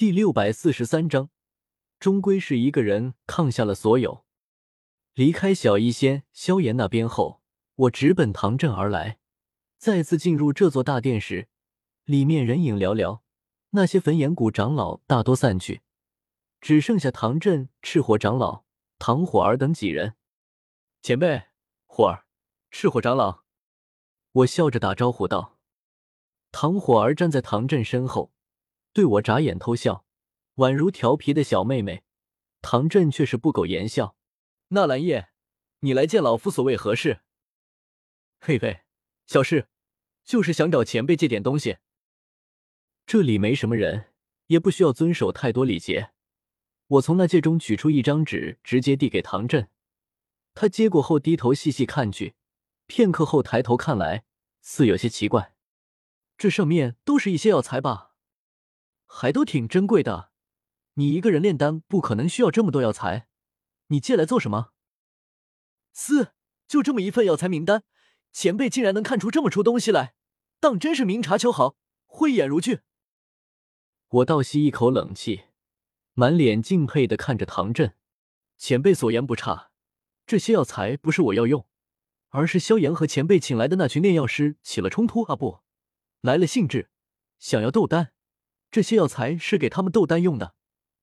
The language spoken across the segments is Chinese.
第六百四十三章，终归是一个人抗下了所有。离开小医仙萧炎那边后，我直奔唐镇而来。再次进入这座大殿时，里面人影寥寥，那些焚炎谷长老大多散去，只剩下唐镇赤火长老、唐火儿等几人。前辈，火儿，赤火长老，我笑着打招呼道。唐火儿站在唐镇身后，对我眨眼偷笑，宛如调皮的小妹妹。唐振却是不苟言笑：“纳兰叶，你来见老夫，所谓何事？”嘿嘿。小事，就是想找前辈借点东西。这里没什么人，也不需要遵守太多礼节。我从那戒中取出一张纸，直接递给唐振。他接过后，低头细细看去，片刻后抬头看来，似有些奇怪。这上面都是一些药材吧？还都挺珍贵的。你一个人炼丹，不可能需要这么多药材。你借来做什么？嘶，就这么一份药材名单。前辈竟然能看出这么出东西来，当真是明察秋毫，慧眼如炬。我倒吸一口冷气，满脸敬佩的看着唐振。前辈所言不差，这些药材不是我要用，而是萧炎和前辈请来的那群炼药师起了冲突啊，不，来了兴致，想要斗丹。这些药材是给他们斗丹用的，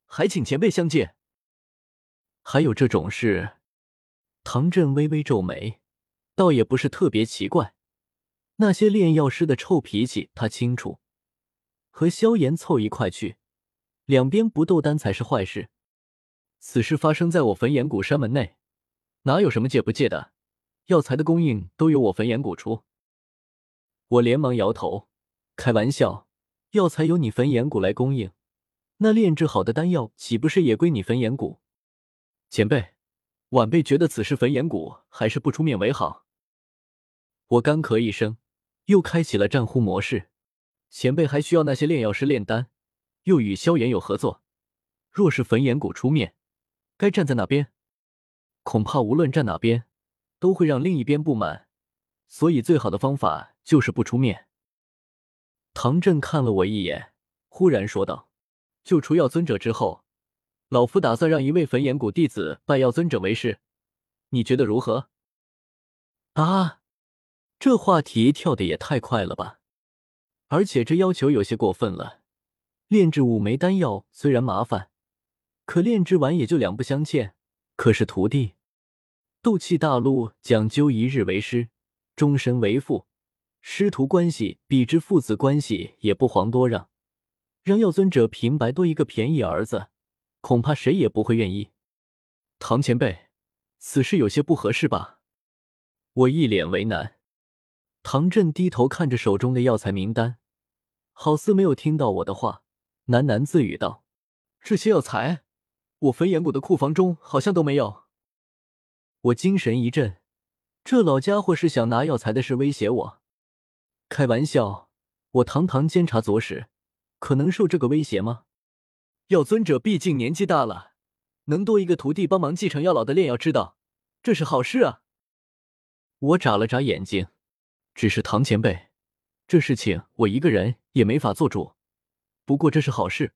还请前辈相借。还有这种事？唐振微微皱眉。倒也不是特别奇怪，那些炼药师的臭脾气他清楚。和萧炎凑一块去，两边不斗丹才是坏事。此事发生在我焚炎谷山门内，哪有什么借不借的？药材的供应都由我焚炎谷出。我连忙摇头，开玩笑，药材由你焚炎谷来供应，那炼制好的丹药岂不是也归你焚炎谷？前辈，晚辈觉得此事焚炎谷还是不出面为好。我干咳一声，又开启了战呼模式。前辈还需要那些炼药师炼丹，又与萧炎有合作。若是焚炎谷出面，该站在哪边？恐怕无论站哪边，都会让另一边不满。所以最好的方法就是不出面。唐振看了我一眼，忽然说道：“救出药尊者之后，老夫打算让一位焚炎谷弟子拜药尊者为师，你觉得如何？”啊！这话题跳的也太快了吧！而且这要求有些过分了。炼制五枚丹药虽然麻烦，可炼制完也就两不相欠。可是徒弟，斗气大陆讲究一日为师，终身为父，师徒关系比之父子关系也不遑多让。让药尊者平白多一个便宜儿子，恐怕谁也不会愿意。唐前辈，此事有些不合适吧？我一脸为难。唐振低头看着手中的药材名单，好似没有听到我的话，喃喃自语道：“这些药材，我焚炎谷的库房中好像都没有。”我精神一振，这老家伙是想拿药材的事威胁我？开玩笑，我堂堂监察左使，可能受这个威胁吗？药尊者毕竟年纪大了，能多一个徒弟帮忙继承药老的炼药之道，这是好事啊！我眨了眨眼睛。只是唐前辈，这事情我一个人也没法做主。不过这是好事，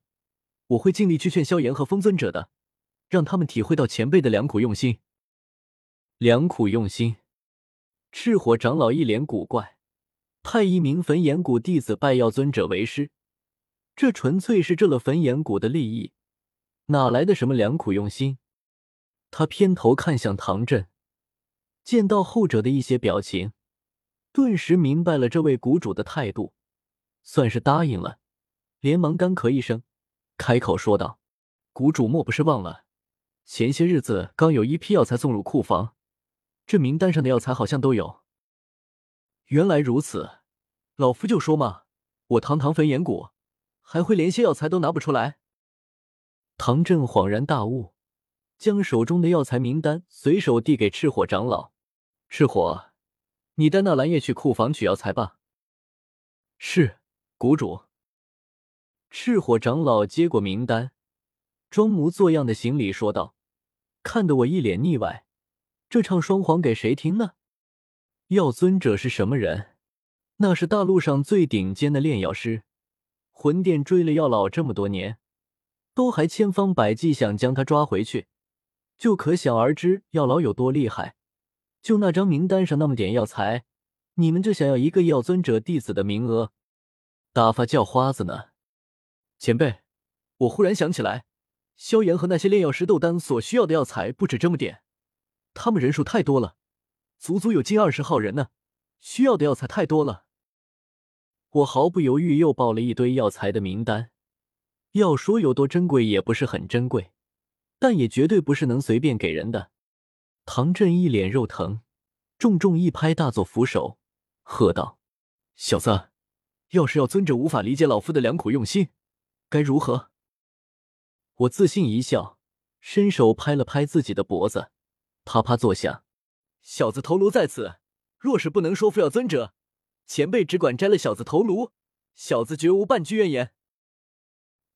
我会尽力去劝萧炎和风尊者的，让他们体会到前辈的良苦用心。良苦用心，赤火长老一脸古怪，派一名焚炎谷弟子拜药尊者为师，这纯粹是这了焚炎谷的利益，哪来的什么良苦用心？他偏头看向唐振，见到后者的一些表情。顿时明白了这位谷主的态度，算是答应了，连忙干咳一声，开口说道：“谷主莫不是忘了，前些日子刚有一批药材送入库房，这名单上的药材好像都有。”原来如此，老夫就说嘛，我堂堂焚炎谷，还会连些药材都拿不出来？唐振恍然大悟，将手中的药材名单随手递给赤火长老，赤火。你带那蓝叶去库房取药材吧。是，谷主。赤火长老接过名单，装模作样的行礼说道，看得我一脸腻歪。这唱双簧给谁听呢？药尊者是什么人？那是大陆上最顶尖的炼药师，魂殿追了药老这么多年，都还千方百计想将他抓回去，就可想而知药老有多厉害。就那张名单上那么点药材，你们就想要一个药尊者弟子的名额，打发叫花子呢？前辈，我忽然想起来，萧炎和那些炼药师斗丹所需要的药材不止这么点，他们人数太多了，足足有近二十号人呢，需要的药材太多了。我毫不犹豫又报了一堆药材的名单，要说有多珍贵，也不是很珍贵，但也绝对不是能随便给人的。唐振一脸肉疼，重重一拍大作扶手，喝道：“小子，要是药尊者无法理解老夫的良苦用心，该如何？”我自信一笑，伸手拍了拍自己的脖子，啪啪作响。小子头颅在此，若是不能说服药尊者，前辈只管摘了小子头颅，小子绝无半句怨言。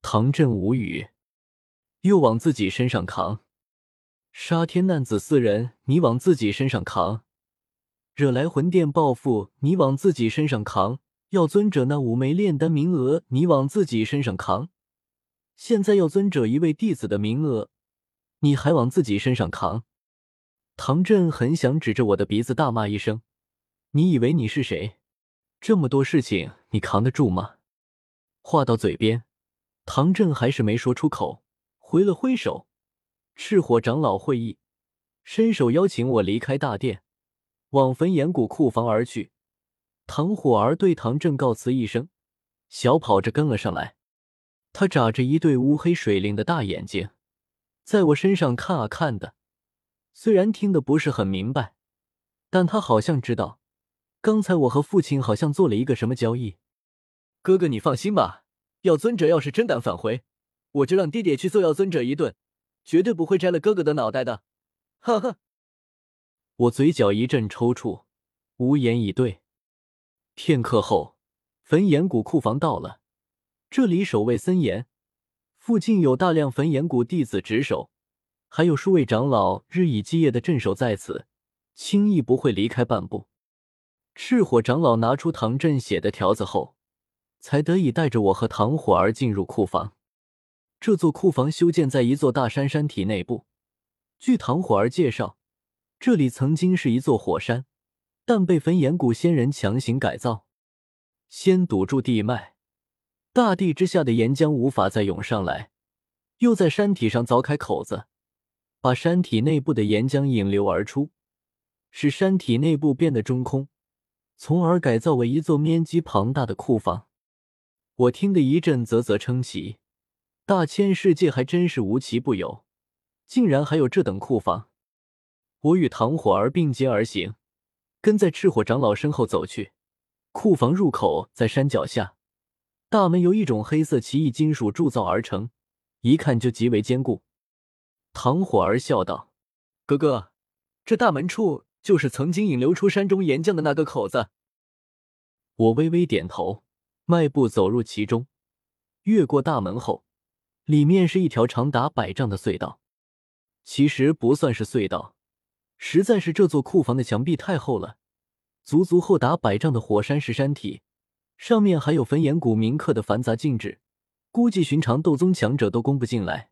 唐振无语，又往自己身上扛。杀天难子四人，你往自己身上扛；惹来魂殿报复，你往自己身上扛；要尊者那五枚炼丹名额，你往自己身上扛；现在要尊者一位弟子的名额，你还往自己身上扛。唐振很想指着我的鼻子大骂一声：“你以为你是谁？这么多事情你扛得住吗？”话到嘴边，唐振还是没说出口，挥了挥手。赤火长老会意，伸手邀请我离开大殿，往焚岩谷库房而去。唐火儿对唐振告辞一声，小跑着跟了上来。他眨着一对乌黑水灵的大眼睛，在我身上看啊看的。虽然听得不是很明白，但他好像知道，刚才我和父亲好像做了一个什么交易。哥哥，你放心吧，药尊者要是真敢返回，我就让爹爹去揍药尊者一顿。绝对不会摘了哥哥的脑袋的，哈哈！我嘴角一阵抽搐，无言以对。片刻后，焚炎谷库房到了，这里守卫森严，附近有大量焚炎谷弟子值守，还有数位长老日以继夜的镇守在此，轻易不会离开半步。赤火长老拿出唐振写的条子后，才得以带着我和唐火儿进入库房。这座库房修建在一座大山山体内部。据唐火儿介绍，这里曾经是一座火山，但被焚岩谷仙人强行改造，先堵住地脉，大地之下的岩浆无法再涌上来，又在山体上凿开口子，把山体内部的岩浆引流而出，使山体内部变得中空，从而改造为一座面积庞大的库房。我听得一阵啧啧称奇。大千世界还真是无奇不有，竟然还有这等库房。我与唐火儿并肩而行，跟在赤火长老身后走去。库房入口在山脚下，大门由一种黑色奇异金属铸造而成，一看就极为坚固。唐火儿笑道：“哥哥，这大门处就是曾经引流出山中岩浆的那个口子。”我微微点头，迈步走入其中，越过大门后。里面是一条长达百丈的隧道，其实不算是隧道，实在是这座库房的墙壁太厚了，足足厚达百丈的火山石山体，上面还有焚炎谷铭刻的繁杂禁制，估计寻常斗宗强者都攻不进来。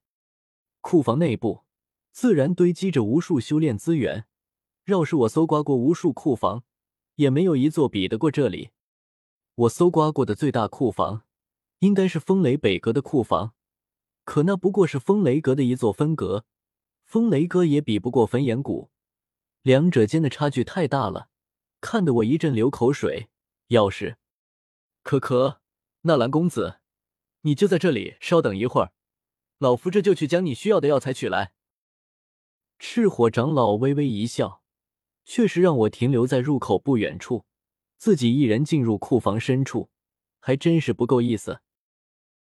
库房内部自然堆积着无数修炼资源，要是我搜刮过无数库房，也没有一座比得过这里。我搜刮过的最大库房，应该是风雷北阁的库房。可那不过是风雷阁的一座分阁，风雷阁也比不过焚炎谷，两者间的差距太大了，看得我一阵流口水。要是，可可，纳兰公子，你就在这里稍等一会儿，老夫这就去将你需要的药材取来。赤火长老微微一笑，确实让我停留在入口不远处，自己一人进入库房深处，还真是不够意思。